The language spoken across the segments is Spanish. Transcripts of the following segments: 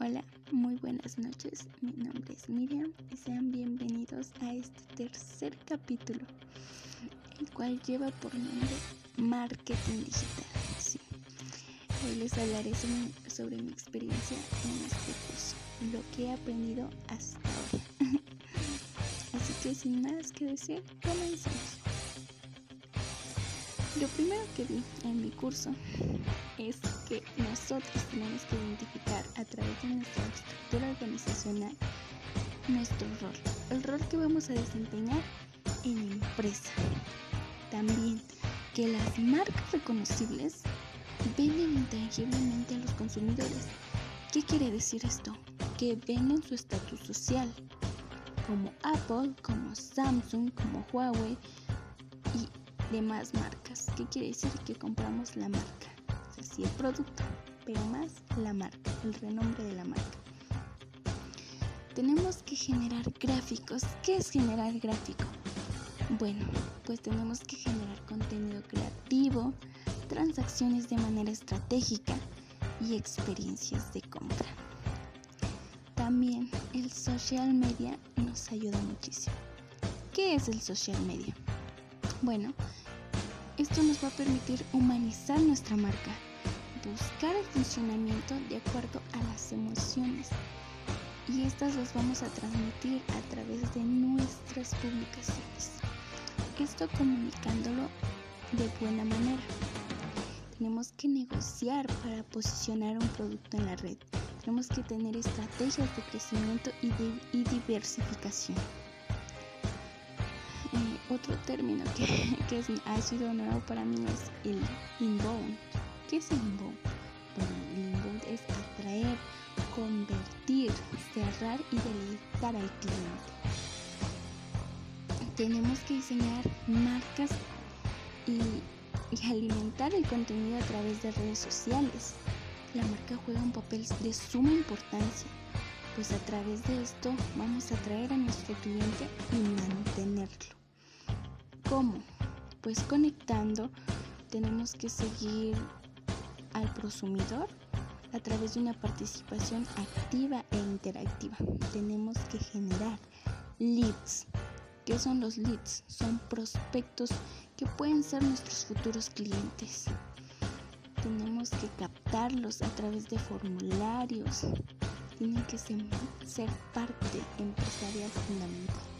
Hola, muy buenas noches. Mi nombre es Miriam y sean bienvenidos a este tercer capítulo, el cual lleva por nombre Marketing Digital. Hoy les hablaré sobre, mi experiencia en este curso, lo que he aprendido hasta ahora. Así que sin más que decir, comencemos. Lo primero que vi en mi curso es que nosotros tenemos que identificar a través de nuestra estructura organizacional nuestro rol, el rol que vamos a desempeñar en la empresa. También que las marcas reconocibles venden intangiblemente a los consumidores. ¿Qué quiere decir esto? Que venden su estatus social, como Apple, como Samsung, como Huawei y demás marcas. ¿Qué quiere decir? Que compramos la marca sí el producto, pero más la marca, el renombre de la marca. Tenemos que generar gráficos. ¿Qué es generar gráfico? Bueno, pues tenemos que generar contenido creativo, transacciones de manera estratégica y experiencias de compra. También el social media nos ayuda muchísimo. ¿Qué es el social media? Bueno, esto nos va a permitir humanizar nuestra marca, buscar el funcionamiento de acuerdo a las emociones y estas las vamos a transmitir a través de nuestras publicaciones. Esto comunicándolo de buena manera. Tenemos que negociar para posicionar un producto en la red. Tenemos que tener estrategias de crecimiento y, de, diversificación. Otro término que, que ha sido nuevo para mí es el inbound ¿Qué es inbound? Bueno, el inbound es atraer, convertir, cerrar y deleitar al cliente. Tenemos que diseñar marcas y, y alimentar el contenido a través de redes sociales. La marca juega un papel de suma importancia, pues a través de esto vamos a atraer a nuestro cliente y mantenerlo. ¿Cómo? Pues conectando tenemos que seguir al prosumidor a través de una participación activa e interactiva. Tenemos que generar leads. ¿Qué son los leads? Son prospectos que pueden ser nuestros futuros clientes. Tenemos que captarlos a través de formularios. Tienen que ser, parte empresarial fundamental.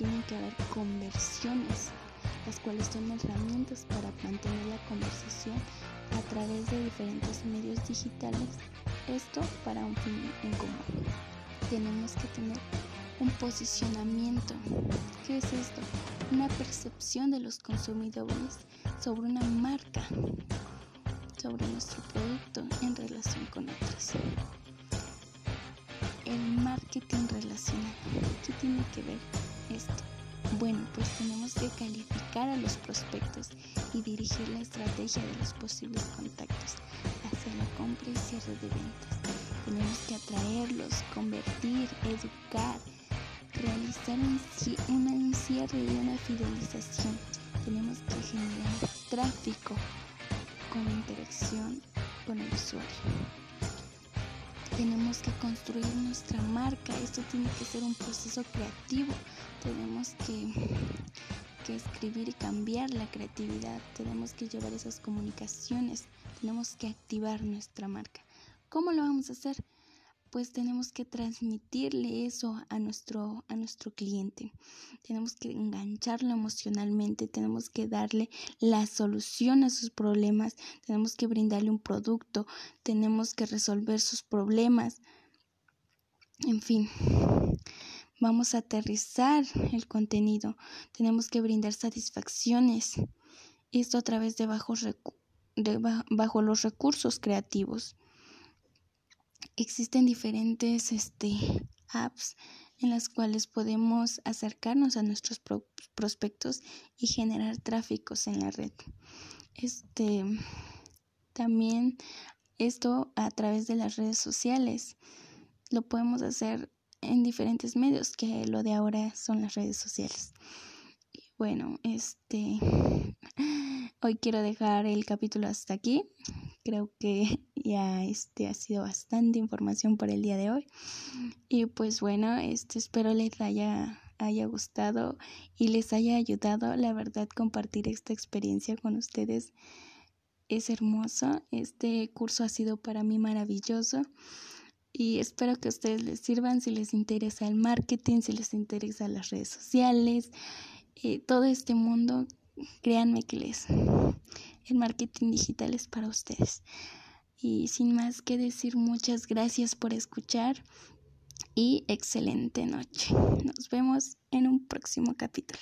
Tienen que haber conversiones, las cuales son herramientas para mantener la conversación a través de diferentes medios digitales, esto para un fin en común. Tenemos que tener un posicionamiento. ¿Qué es esto? Una percepción de los consumidores sobre una marca, sobre nuestro producto en relación con otros. El marketing relacional. ¿Qué tiene que ver Bueno, pues tenemos que calificar a los prospectos y dirigir la estrategia de los posibles contactos hacia la compra y cierre de ventas. Tenemos que atraerlos, convertir, educar, realizar un, cierre y una fidelización. Tenemos que generar tráfico con interacción con el usuario. Tenemos que construir nuestra marca. Esto tiene que ser un proceso creativo. Tenemos que escribir y cambiar la creatividad, tenemos que llevar esas comunicaciones, tenemos que activar nuestra marca. ¿Cómo lo vamos a hacer? Pues tenemos que transmitirle eso a nuestro, a nuestro cliente. Tenemos que engancharlo emocionalmente, tenemos que darle la solución a sus problemas, tenemos que brindarle un producto, tenemos que resolver sus problemas. En fin, Vamos a aterrizar el contenido. Tenemos que brindar satisfacciones. Esto a través de bajos bajo los recursos creativos. Existen diferentes este, apps en las cuales podemos acercarnos a nuestros prospectos y generar tráficos en la red. Este también esto a través de las redes sociales. Lo podemos hacer en diferentes medios, que lo de ahora son las redes sociales. Bueno, este Hoy quiero dejar el capítulo hasta aquí. Creo que ya este ha sido bastante información por el día de hoy. Y pues bueno, este espero les haya haya gustado y les haya ayudado. La verdad, compartir esta experiencia con ustedes es hermoso. Este curso ha sido para mí maravilloso y espero que a ustedes les sirvan si les interesa el marketing, si les interesa las redes sociales, todo este mundo. Créanme que les el marketing digital es para ustedes. Y sin más que decir, muchas gracias por escuchar y excelente noche. Nos vemos en un próximo capítulo.